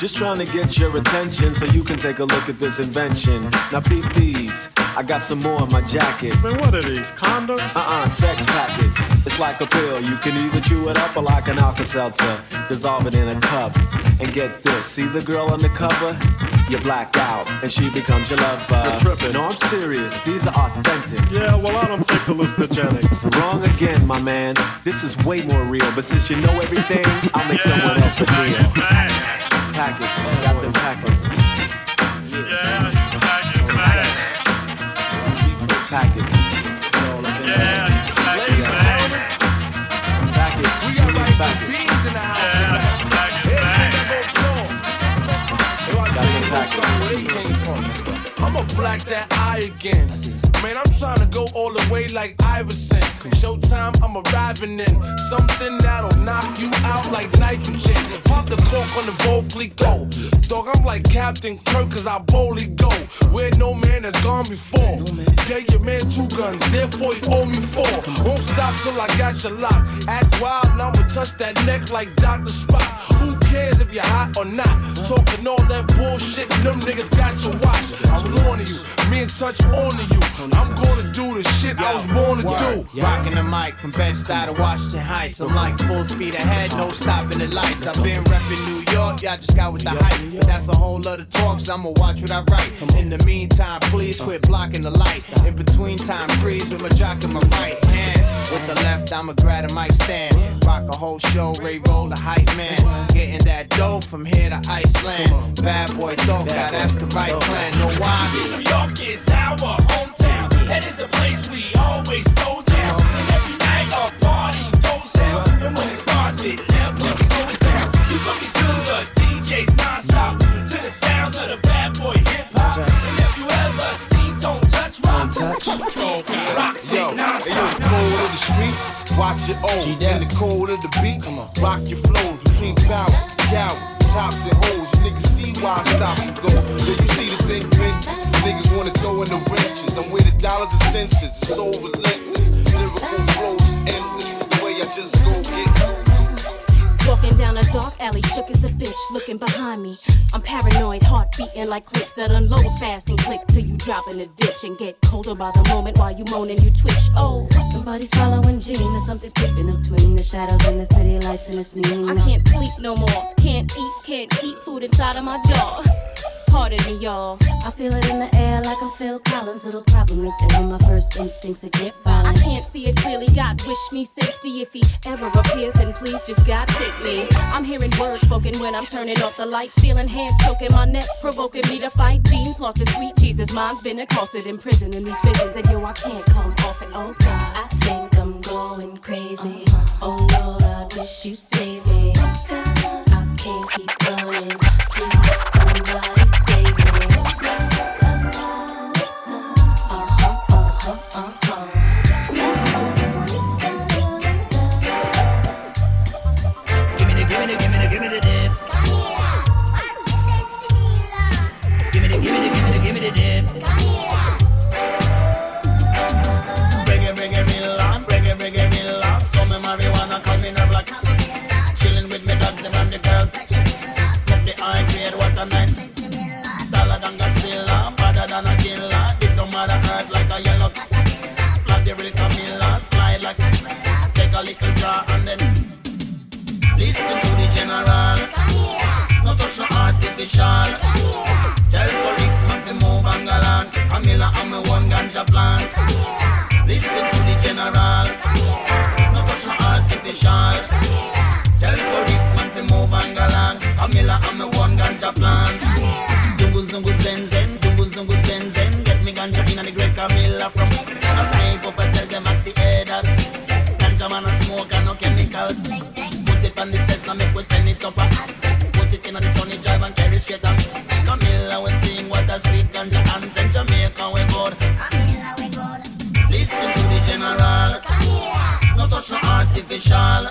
Just trying to get your attention so you can take a look at this invention. Now peep these. I got some more in my jacket. Man, what are these, condoms? Uh-uh, sex packets. It's like a pill. You can either chew it up or like an Alka-Seltzer. Dissolve it in a cup. And get this. See the girl on the cover? You black out, and she becomes your lover. You're tripping. No, I'm serious. These are authentic. Yeah, well, I don't take hallucinogenics. Wrong again, my man. This is way more real. But since you know everything, I'll make someone else a deal. Packets. Got them packets. Packets. Packets. We got rice and Packets. beans in the house. Where they came from. I'ma black that eye again. Trying to go all the way like Iverson. Showtime, I'm arriving in something that'll knock you out like nitrogen. Pop the cork on the vocally go. Dog, I'm like Captain Kirk, cause I boldly go. Where no man has gone before. Gave your man two guns, therefore you owe me four. Won't stop till I got your lock. Act wild, now I'ma touch that neck like Dr. Spock. Who cares if you're hot or not? Talking all that bullshit, them niggas got your watch. I'm warning you, me and touch on to you. I'm gonna do the shit I was born to do. Rocking the mic from Bed-Stuy to Washington Heights. I'm like full speed ahead, no stopping the lights. I've been repping New York, y'all just got with the hype. But that's a whole other talk, so I'ma watch what I write. In the meantime, please quit blocking the light. In between time, freeze with my jock in my right hand. With the left, I'ma grab a mic stand. Rock a whole show, Ray roll the hype man. Getting that dough from here to Iceland. Bad boy Thoka, that's the right plan. Know why? See, New York is our hometown. That is the place we always go down. And every night a party goes down. And when it starts, it never slows down. You looking to the DJs nonstop. To the sounds of the bad boy hip hop. And if you ever seen Tony Touch Rock, rocks it Yo, hey, yo, nonstop. the watch your own. In the cold of the beat, rock your flows between power, cowards, cops and hoes. You niggas see why I stop and go. Yeah, you see the thing vintage. Niggas wanna throw in the wrenches. I'm with the dollars and cents. It's so relentless. Lyrical flows endless. The way I just go get Walking down a dark alley, shook as a bitch, looking behind me. I'm paranoid, heart beating like clips that unload fast and click till you drop in the ditch and get colder by the moment while you moan and you twitch. Oh, somebody's following Gene or something's creeping up between the shadows and the city lights and it's mean. I can't sleep no more, can't eat, can't keep food inside of my jaw. Pardon me, y'all. I feel it in the air like I'm Phil Collins. Little problem is ever my first instincts to get violent. I can't see it clearly. God wish me safety if he ever appears. Then please just God take me. I'm hearing words spoken when I'm turning off the lights. Feeling hands choking my neck, provoking me to fight. Jeans lost to sweet Jesus. Mine's been accosted in prison in these visions. And yo, I can't come off it. Oh God, I think I'm going crazy. Oh Lord, I wish you saved me. natural, no touch no artificial. Tell policemen fi move on galant. Camilla and me one ganja plant. Zungu zungu zen zen, zungu zungu zen zen. Get me ganja in and the great Camilla from. I pipe up and tell them ask the head ups. Ganja man a smoke and no chemicals. Put it on the Cessna, make we send it up. Put it in the sunny drive and carry straight up. Camilla we sing what a sweet ganja and Jamaica we good. Listen to the general. No touch no artificial.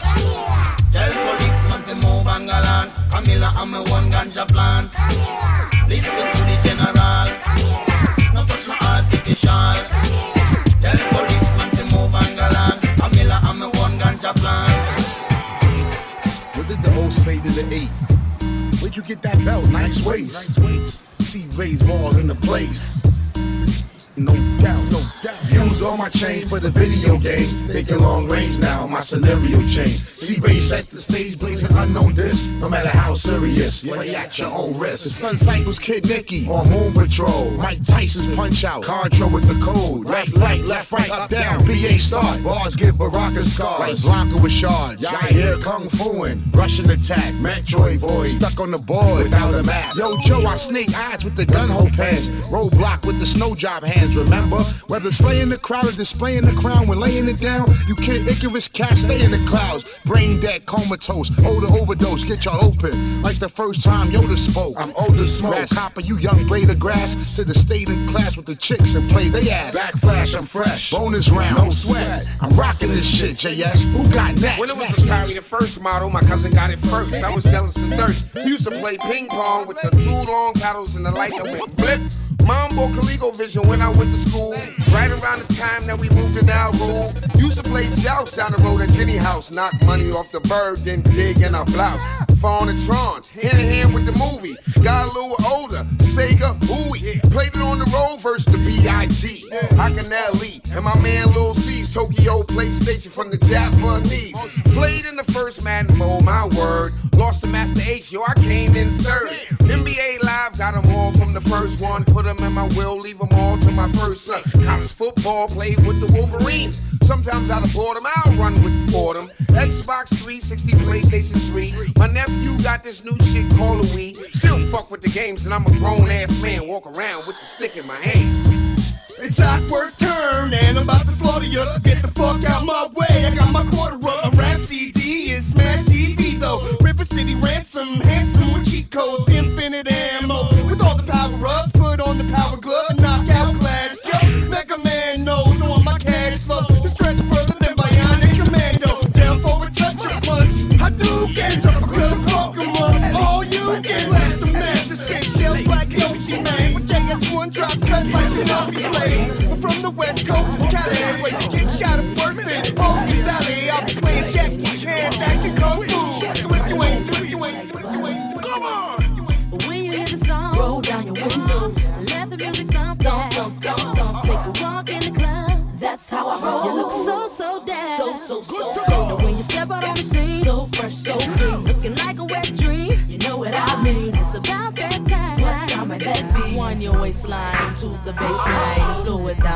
Tell policeman to move and galant. Camilla and me one ganja plant. Listen to the general. No touch no artificial. Tell policeman to move and galant. Camilla and me one ganja plant. What did the old say to the eight? Where'd you get that belt? Nice waist. C-Rayz more in the place. No. Change for the video game. Thinking long range now, my scenario change. See Ray set the stage blazing unknown this. No matter how serious, lay at your own risk. The Sun Cycles Kid Nicky on Moon Patrol. Mike Tyson's Punch Out. Contra with the code. Left, right, left, right, up, down. BA start. Bars give Baraka scars. Like Blanka with shards. Y'all hear Kung Fuin. Rush'n Attack. Metroid Void. Stuck on the board without a map. Yo, Joe, I snake eyes with the Gung-Ho pants. Roadblock with the snow job hands, remember? Whether slaying the crowd displaying the crown when laying it down, you kid Icarus cat stay in the clouds. Brain dead, comatose, odor overdose, get y'all open. Like the first time Yoda spoke. I'm older smoke. Grasshopper, you young blade of grass. To the state in class with the chicks and play they ass. Backflash, I'm fresh. Bonus round, no sweat. I'm rocking this shit, JS. Who got next? When it was Atari, the first model, my cousin got it first. I was jealous and thirst. He used to play ping pong with the two long paddles and the light that went blip. Mambo ColecoVision when I went to school. Right around the time that we moved to rule. Used to play joust down the road at Jenny House. Knock money off the bird, then dig in a blouse. Fawn and Tron, hand in hand with the movie. Got a little older, Sega, ooey. Played it on the road versus the B.I.G. Akinelli and my man Lil C's Tokyo PlayStation from the Japanese. Played in the first Madden Bowl, my word. Lost to Master H, yo, I came in third. NBA Live got them all from the first one. Put them in my will, leave them all to my first son. College football, played with the Wolverines. Sometimes out of boredom, I'll run with Fordham. Xbox 360, PlayStation 3. My nephew got this new shit called a Wii. Still fuck with the games, and I'm a grown ass man. Walk around with the stick in my hand. It's awkward turn, and I'm about to slaughter you. Get the fuck out my way. I got my quarter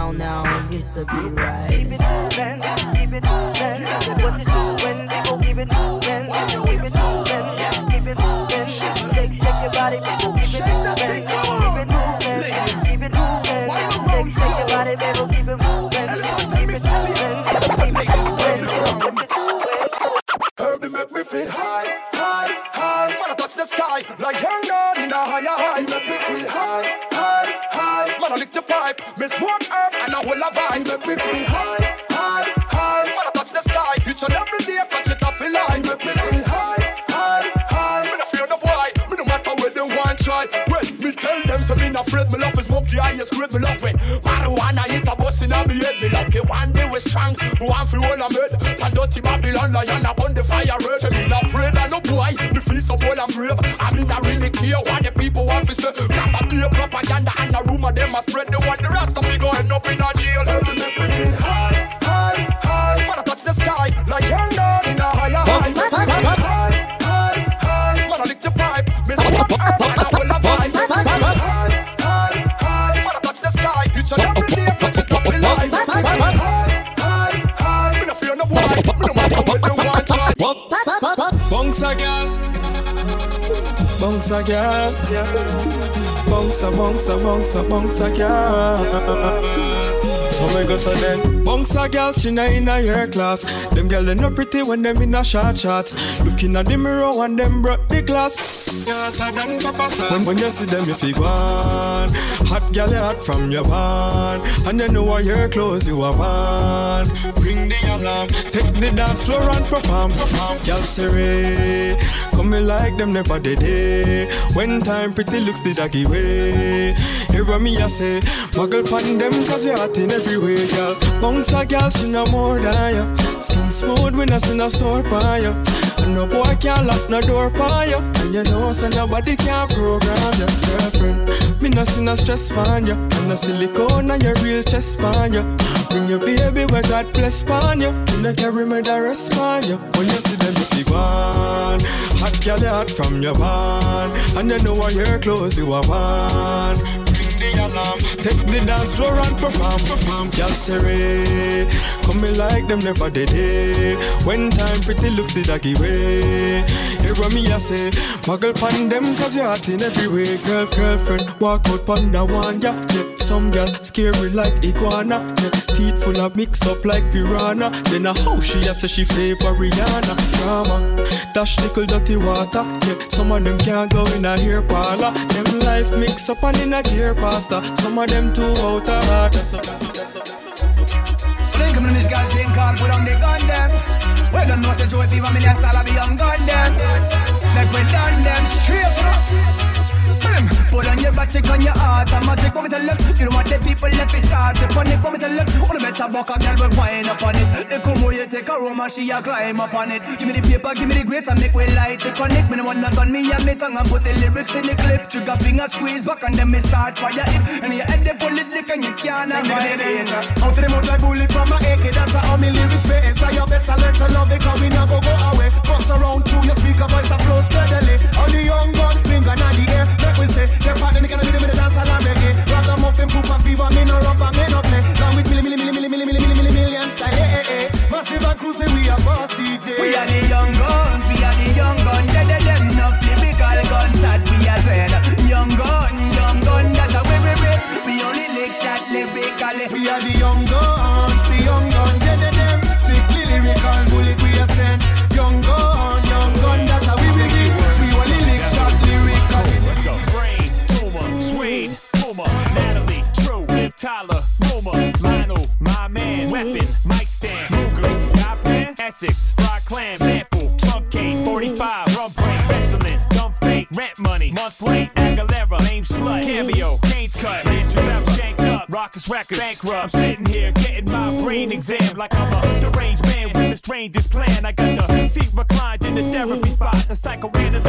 down now and hit the beat right. Pipe, me smoke herb and I will a vibe. Make me feel high, high, high. Wanna touch the sky, each and every day touch it off the line. Make me feel high, high, high. Me no fear no boy, me no matter where them want try. Well, me tell them so me not afraid. Me love is smoke the highest grade. Me love when marijuana hit a bus in a me head. Me love the one day we strong, me want fi hold a med. Pan dirty Babylon lion up on the fire red. Say me not afraid of no boy. Me feel so bold and brave. I mean I really care what the people want to say. Cause I be a propaganda and a rumor them a spread. the word. the rest of me up in a bounce a girl, bounce a bounce a bounce a bounce a girl. we go so then. Bunks a girl, she na in a your class. Them girl they no pretty when them in a short shots. Looking at the mirror and them broke the glass. When, when you see them, you feel one. Hot you hot from your van. And you know what your clothes you are one. Take the dance floor and perform. Siri. Come me like them never did it. When time pretty looks the doggy way. Hear me, I say, muggle pan them cause you're hot in every way, girl. Bounce a girl, she no more than you. Skin smooth when I see a sore by you. And no boy can't lock no door by you. And you know, so nobody can program your girlfriend. Me no see no stress on you. And no silicone on your real chest on you. Bring your baby where God bless on you. You no carry rest on you. When you see them, you feel one. Hot girl, hot from your van. And you know what your clothes you are one the alarm. Take the dance floor and perform, perform. Come me like them never did it. When time pretty looks the doggy way. Hear me I say, muggle pan them cause you're hot in every way. Girl, girlfriend, walk out pan the one, yeah, yeah. Some girl scary like iguana, yeah. Teeth full of mix up like piranha. Then a how she a say she favor Rihanna. Drama, dash little dirty water, yeah. Some of them can't go in a hair parlor. Them life mix up and in a gear pasta. Some of them too out of order. So, so, so, Link them this girl thing called put on the gun them. We don't know say Joey Fever million of the young gun them. Make we done them straight Put on your back, check on your heart. I'm a check for me to look. You don't want the people left it start. Check on it for me to look. All the better buck a girl will wind up on it. They come where you take a room and she a climb up on it. Give me the paper, give me the grades and make we light it connect. Me no want not gun me and me tongue and put the lyrics in the clip. Trigger finger squeeze back and then me start fire it. And your head they pull it lick and you can't avoid it. Out to the mouth like bullet from my AK. That's how me lyrics spit. So you better learn to love it cause we never go away. Bust around through your speaker voice and flow steadily. On the young gun finger, not the air. Make we say. Them part them gonna be with the dance and reggae.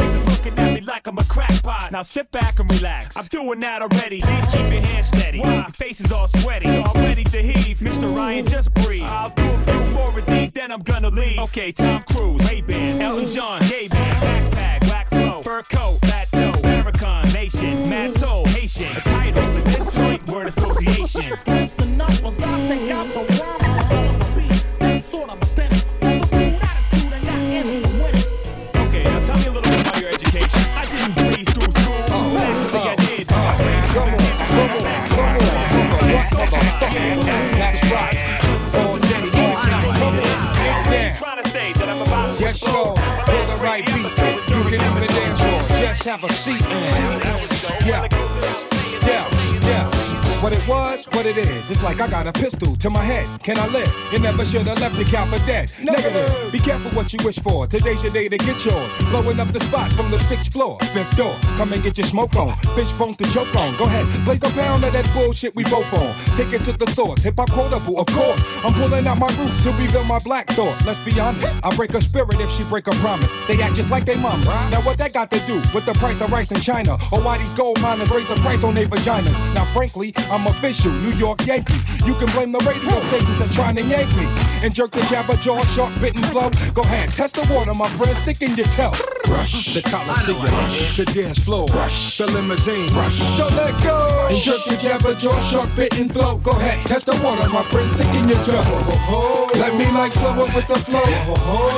Is looking at me like I'm a crackpot. Now sit back and relax. I'm doing that already. Please keep your hands steady. Your face is all sweaty. All ready to heave. Mr. Ryan, just breathe. I'll do a few more of these, then I'm gonna leave. Okay, Tom Cruise, Ray-Ban, Elton John, gay backpack, black flow, fur coat, fat toe, Farrakhan, Nation, Mad Soul, Haitian. A title, but this joint, word association. Listen up I take out the rhyme have a seat. Yeah. It was, what it is. It's like I got a pistol to my head. Can I live? You never should have left the cow for dead. Negative. Be careful what you wish for. Today's your day to get yours. Blowing up the spot from the sixth floor. Fifth door. Come and get your smoke on. Fish bones to choke on. Go ahead. Blaze a pound of that bullshit we both on. Take it to the source. Hip hop quotable, of course. I'm pulling out my roots to reveal my black thought. Let's be honest. I break a spirit if she break a promise. They act just like they mama. Now what that got to do with the price of rice in China? Or why these gold miners raise the price on their vaginas? Now frankly, I'm official, New York Yankee. You can blame the radio stations that's trying to yank me. And jerk the jabber jaw, sharp bitten flow. Go ahead, test the water, my friend, stick in your toe. Rush. The Coliseum, the dance floor, Rush. the limousine. Rush. Don't let go. And jerk the jabber jaw, sharp bitten flow. Go ahead, test the water, my friend, stick in your toe. Oh, oh, oh. Let me like flow with the flow.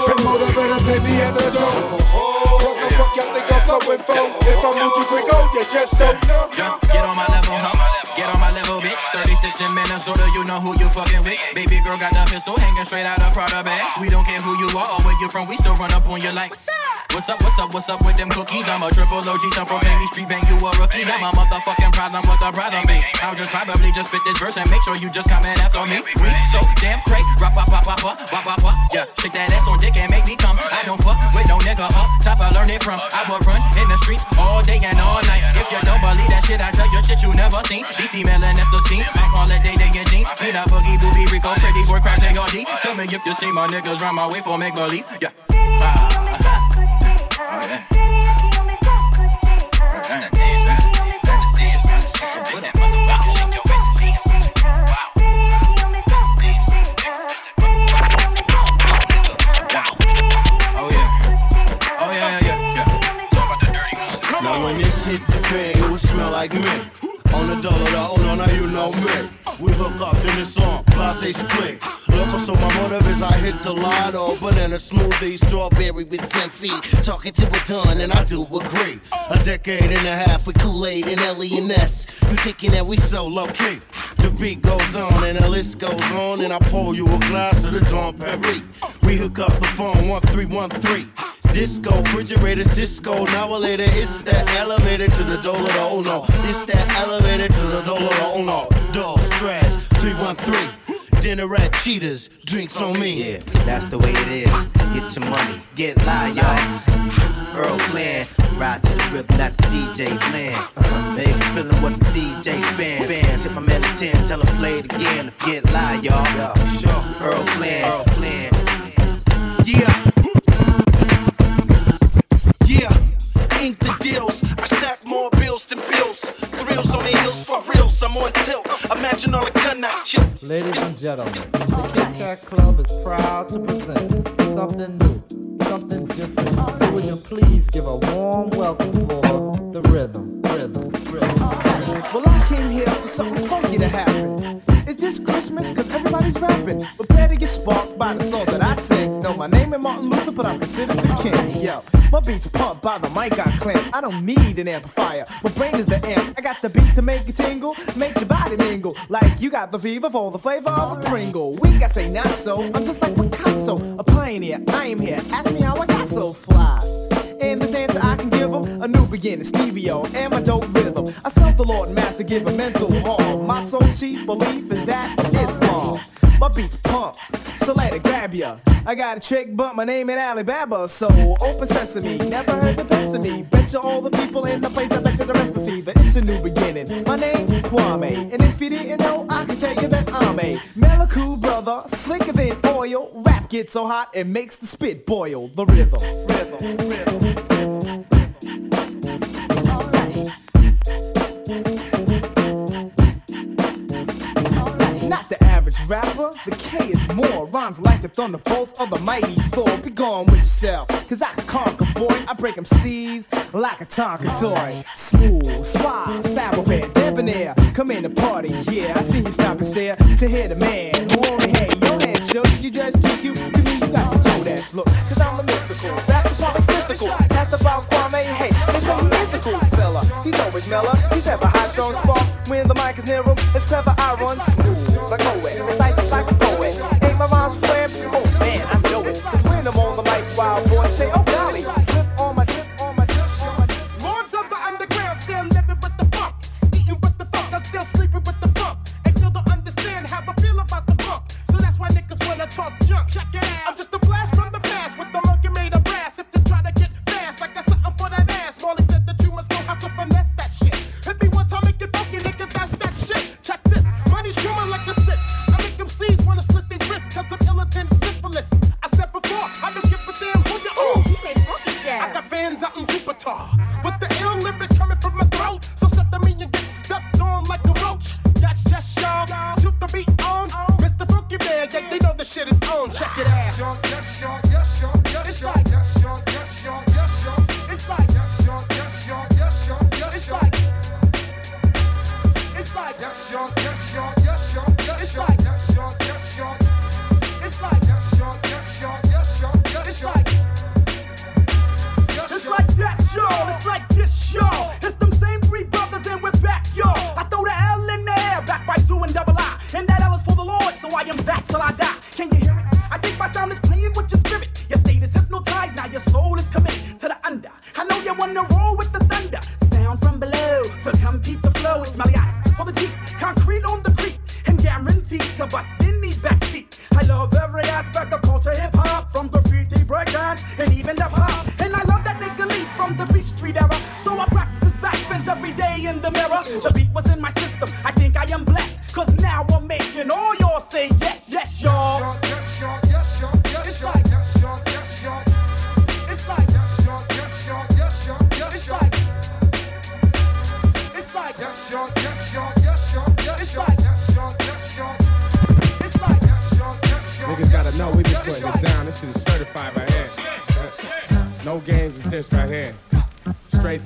Promoter better pay me at the door. Welcome fuck y'all think I'm flowing for? If I move too quick, oh, you just don't know. Yeah, get on my level, huh? Get on my level, bitch. 36 in Minnesota, you know who you fucking with. Baby girl got the pistol hanging straight out of Prada bag. We don't care who you are or where you from, we still run up on you like. What's up, what's up, what's up what's up with them cookies? I'm a triple OG, some proclaim me street bang, you a rookie. My motherfucking problem, what the problem be? I'll just probably just spit this verse and make sure you just coming after me. We so damn crazy, rap, pop, pop, pop, pop, pop, pop. Yeah, shake that ass on dick and make me come. I don't fuck with no nigga up top, I learned it from. I would run in the streets all day and all night. If you don't believe that shit, I tell you shit you never seen. DC Melon, that's the scene. I call it day day and Dean. Me that boogie, booby, Rico, pretty boy, crash, and all D. Tell me if you see my niggas run my way for make believe. Yeah. On the dollar, no, now you know me. We hook up in this song, latte split. Local, so my motive is I hit the lotto. Banana smoothie, strawberry with 10 feet. Talking to a ton, and I do agree. A decade and a half with Kool-Aid and Ellie and L.E.N.S. You thinking that we so low key? The beat goes on and the list goes on, and I pour you a glass of the Dom Perry. We hook up the phone 1313. Disco, refrigerator, Cisco. Now or later, it's that elevator to the the oh no. It's that elevator to the the oh no. Dogs, trash, 313. Dinner at Cheetahs, drinks on me. Yeah, that's the way it is. Get your money, get live, y'all. Earl Flinn, ride to the rhythm, not the DJ's land. Uh-huh. They feeling what the DJ spin. Bands hit my man at 10, tell him play it again. Get live, y'all. Sure. Earl Flinn, Earl Flinn. Ladies and gentlemen, oh, the Kit Kat Club is proud to present something new, something different. Oh, so would you please give a warm welcome for the rhythm, rhythm, rhythm. Oh, well, I came here for something funky to happen. Is this Christmas? Cause everybody's rapping. Prepare to get sparked by the song that I sing. Know my name is Martin Luther, but I'm considered the king. Yo, my beats are pumped by the mic I clamp. I don't need an amplifier. My brain is the amp. I got the beat to make you tingle, make your body mingle. Like you got the fever for the flavor of a Pringle. We got say not so. I'm just like Picasso, a pioneer. I am here. Ask me how I got so fly. And this answer I can give 'em a new beginning, Stevio, and my dope rhythm. I self the Lord Master, give a mental harm. My soul chief belief is that it's Islam. My beats pump, so let it grab ya. I got a trick, but my name ain't Alibaba, so open sesame. Never heard the best of me. Bet you all the people in the place I bet the rest to see that it's a new beginning. My name Kwame, and if you didn't know, I can tell you that I'm a Meliku brother, slicker than oil. Rap gets so hot it makes the spit boil. The rhythm, rhythm, rhythm. Rapper, the K is more. Rhymes like the thunderbolts of the mighty Thor. Be gone with yourself, cause I conquer, boy. I break them C's like a Tonka toy. Smooth, suave, savoir debonair. Come in the party, yeah. I see you stop and stare to hear the man who only had your head shook. You dress too cute to me, you got the Joe Dash look. Cause I'm a mystical, that's the part physical. That's about Kwame, hey, it's a musical always mellow, he's ever high, strong spark. When the mic is near him, it's clever, I run smooth. Like a poet, like, a poet. Ain't my rhymes playing? Oh man, I know it. When I'm on the mic, wild boy say, oh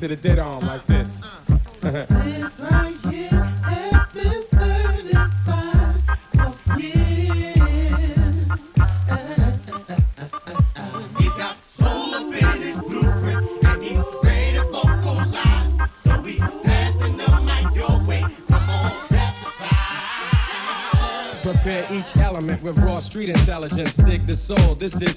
to the did on like this. This right here has been certified for years. He's got soul up in his blueprint, and he's ready to vocalize. So we passing the mic your way. Come on, Prepare each element with raw street intelligence. Dig the soul. This is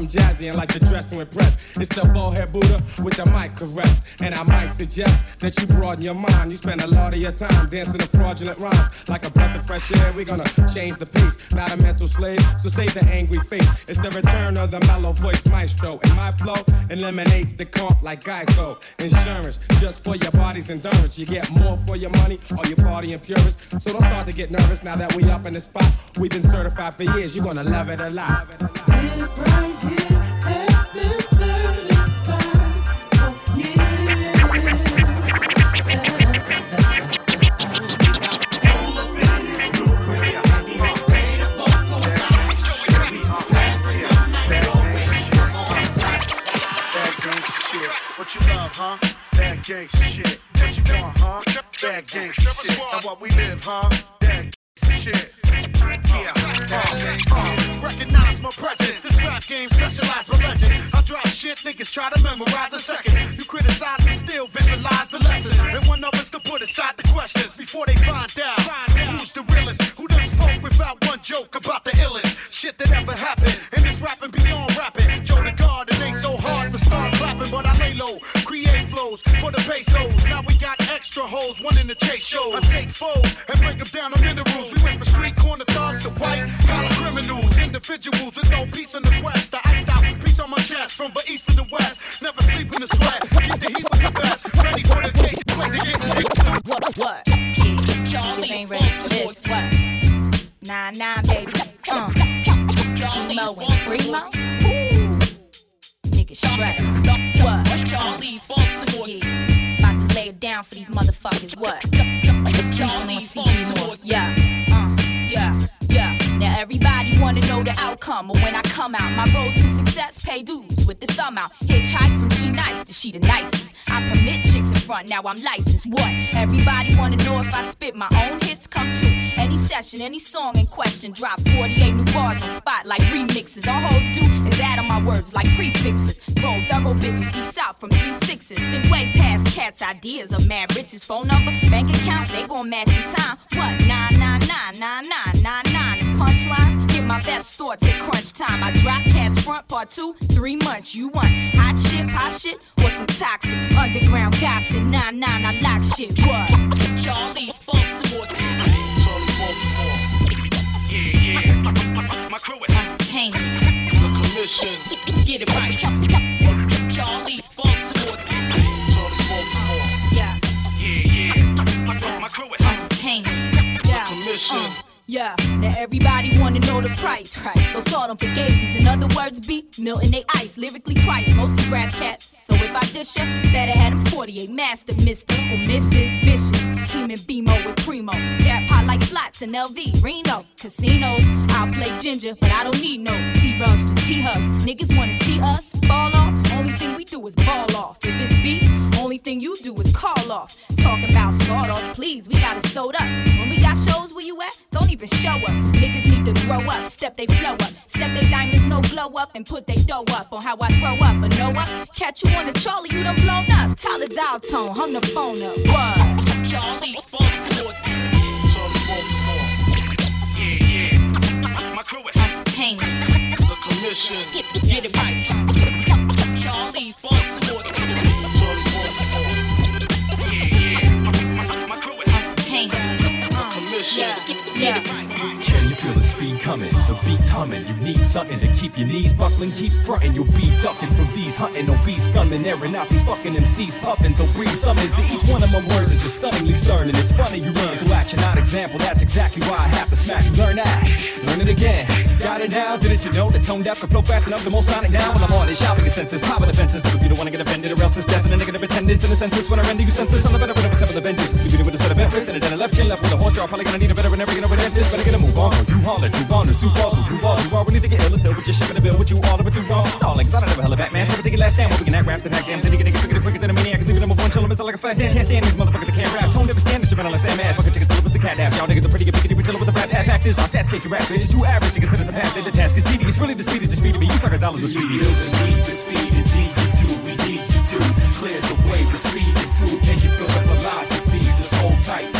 I'm jazzy and like to dress to impress. It's the ballhead Buddha with the mic caress. And I might suggest that you broaden your mind. You spend a lot of your time dancing to fraudulent rhymes. Like a breath of fresh air, we're gonna change the pace. Not a mental slave, so save the angry face. It's the return of the mellow voice maestro. And my flow eliminates the comp like Geico. Insurance, just for your body's endurance. You get more for your money, or you party in purist. So don't start to get nervous now that we up in the spot. We've been certified for years, you're gonna love it a lot. This right here Bad gangsta shit. What you want, huh? Bad gangsta shit. Now what we live, huh? Bad gangsta shit. Yeah. Uh, uh, recognize my presence. This rap game specialized for legends. I drop shit, niggas try to memorize in seconds. You criticize me, still visualize the lessons. And one of us to put aside the questions before they shows. I take foes and break them down to minerals. We went from street corner thugs to white collar criminals. Individuals with no peace in the quest. The iced out piece on my chest from the east to the west. Never sleep in the sweat. Keep the heat with the best. Ready for the case. Place it getting What? What? Niggas ain't ready for this. What? Nah, nah, baby. Uh. Emo and Primo. Ooh. Niggas stressed. What? Yeah. About to lay it down for these motherfuckers. What? Outcome of when I come out. My road to success, pay dues with the thumb out. Hitchhike from she nice to she the nicest. I permit chicks in front, now I'm licensed. What? Everybody wanna know if I spit my own hits. Come to any session, any song in question. Drop 48 new bars on spot like remixes. All hoes do is add on my words like prefixes. Roll thorough bitches deep south from three sixes. Think way past cats' ideas of mad riches. Phone number, bank account, they gon' match in time. What? Nine nine nine nine nine nine nine. Punchlines, get my best thoughts at crunch time. I drop cats front part two, three months. You want hot shit, pop shit, or some toxic underground gossip? Nine nine, I lock shit. What? Charli Baltimore. Yeah, yeah. My, my, my crew is Entertainment. the commission. Get it right. Charli Baltimore. Yeah. Yeah, yeah. My, my, my crew is Entertainment. Yeah. commission. Uh, yeah, now everybody wanna know the price, right? Those salt on forgazes. In other words, beat Milton they ice lyrically twice. Most is rap cats. So if I dish ya, better have them 48 master, Mr. or Mrs. Vicious. Team in BMO with Primo. Jackpot like slots in LV, Reno. Casinos, I'll play ginger, but I don't need no D-rugs to T-hugs. Niggas wanna see us fall off. Only thing we do is ball off. If it's beef, only thing you do is call off. Talking about sawdust, please, we got it sold up. When we got shows where you at, don't even show up. Niggas need to grow up, step they flow up, step they diamonds, no blow up, and put they dough up on how I grow up. But know what? Catch you on the Charlie, you done blown up. Tyler dial tone, hung the phone up. What? Charli, Baltimore. Yeah, yeah. My crew is entertainment. The commission. Get, get it right. Commission. Yeah. Can you feel the speed coming? The beat's humming. You need something to keep your knees buckling. Keep fronting. You'll be ducking from these hunting obese gunmen. Airing out these fucking MCs puffing. So breathe summons. Each one of my words is just stunningly stern. And it's funny you run through action, not example. That's exactly why I have to smack you. Learn that. Learn it again. Got it now. Didn't you know that tone deaf can flow fast enough? The most sonic now when I'm on it. Shopping consensus. Power defenses. you don't wanna get offended or else it's death and a negative attendance in a census. When I render you senses, I'm the veteran of a seven of vengeance. Sleeping with a set of interest and a left chin left with a horse draw. Probably gonna need a veteran every gonna dentist. Better get a move on. You holler, you wander, two balls, you balls, you are. We need to get ill until we just shipping a bill with you all over two wrong. Stalling, cause I don't a hella back man. So take it last stand. What we can act raps and hack jams. And you can get quicker, quicker than a maniac. Cause even number one, chill, I'm like a flash dance. Can't stand these motherfuckers that can't rap. Tone never stand the shit unless I'm ass. Fucking chickens, deliver a cat naps. Y'all niggas are pretty good, pickety, we chillin' with the rap. Hat fact is, our stats kick your rap. Bitch, too average to consider some pass. The task is tedious. Really, the speed is just feeding me. You fuckers, dollars are speedy. Feel the need for speed and need you to. We need you to clear the way for speed and food. Can you feel the velocity? Just hold tight.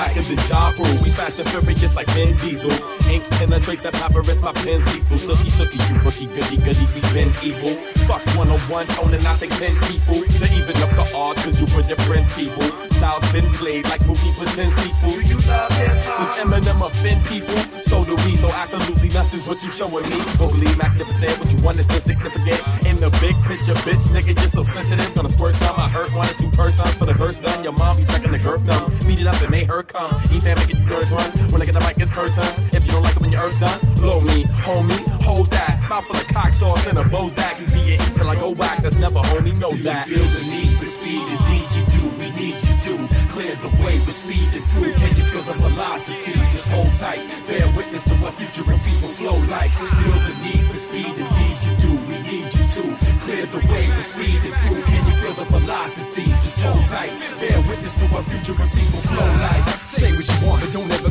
Will flow Back in the job room, we fast and furious like Vin Diesel. Ink penetrates that papyrus, my pen's lethal. Sookie, sookie, you rookie, goody, goody, we been evil. Fuck 101, tone and I think 10 people. To even up the odds, cause you were the prince people. Styles been played like movies with 10 sequels. Do you love hip hop? Does Eminem offend people? So do we, so absolutely nothing's what you showing me. Overly magnificent, what you want is insignificant. In the big picture, bitch, nigga, you're so sensitive. Gonna squirt some, I hurt one or two persons for the verse done. Your mom be sucking the girth numb. Beat it up and make her come. E-fam making you nerves run. When I get the mic, it's curtains. If you don't like it when your earth's done, blow me, homie, hold that. Mouth full of cock sauce and a Bozak. You be it till I go whack. That's never homie, know that. You Feel the need for speed, indeed you do. We need you to clear the way with speed and food. Can you feel the velocity? Hold tight. Bear witness to what future MCs will flow like. Feel the need for speed, indeed you do. We need you to clear the way for speed and food. Can you feel the velocity? Just hold tight. Bear witness to what future MCs will flow like. Say what you want, but don't ever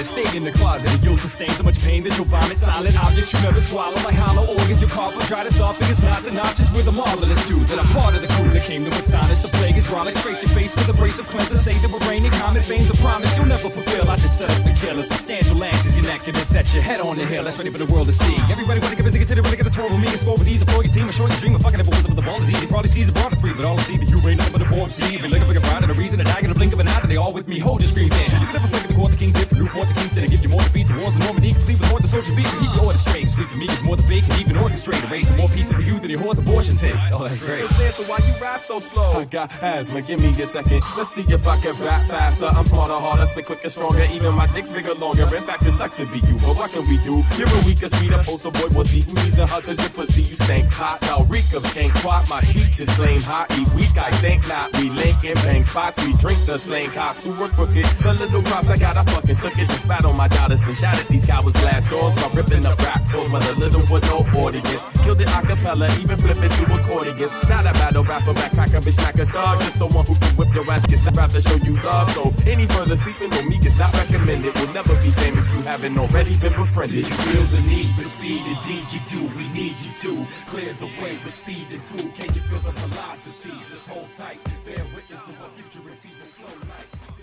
it. Stay in the closet and you'll sustain so much pain that you'll vomit. Silent objects you never swallow like hollow organs. You'll cough to soften. It's not the notches with a marvelous tooth. That I'm part of the crew that came to astonish. The plague is brolic. Scrape your face with a brace of cleanser. Say that we're raining comet veins. A promise you'll never fulfill. I just set up the killer. Substantial actions. Your neck and then set your head on the hill. That's ready for the world to see. Everybody wanna get busy, consider really get a tour with me and score with ease. For your team, sure you dream of fucking every wisdom of the ball is easy. Probably sees the broader free, but all I see that you ain't nothing but a warm sea. If you're looking for a pride and a reason to die, gonna blink of an eye, then they all with me. Hold your screams in. You can never flick the court, the king's from Newport to Kingston and give you more defeats towards the Normandy, with more the soldier beat. Keep your order straight. Sweep me is more the big, can even orchestrate. Erase more pieces of you than your horse abortion takes. Oh, that's great. So why you rap so slow? I got asthma, give me a second. Let's see if I can rap faster. I'm smarter, harder, spit quicker, stronger. Even my dick's bigger, longer. In fact, it sucks to be you, but what can we do? You're a weaker, sweeter poster boy, was he who needs a hug cause your pussy you stank hot. Now reek of can't quat. My speech is flame hot. Eat weak, I think not. We link and bang spots. We drink the slang cops who were crooked. The little props I got, I fucking took it. Just spat on my dollars, then shot at these cowards glass jaws. While ripping up rap tours, but the little with no audience. Killed it a cappella, even flip it to accordions. Not a battle rapper, backpacker, bitch, smack a thug. Just someone who can whip your ass, gets the rap to show you love. So any further sleeping on me is not recommended. Will never be fame if you haven't already been befriended. You feel the need for speed, indeed you do. We need you to clear the way for speed and food. Can you feel the velocity? Just hold tight. Bear witness to what future MCs will flow like.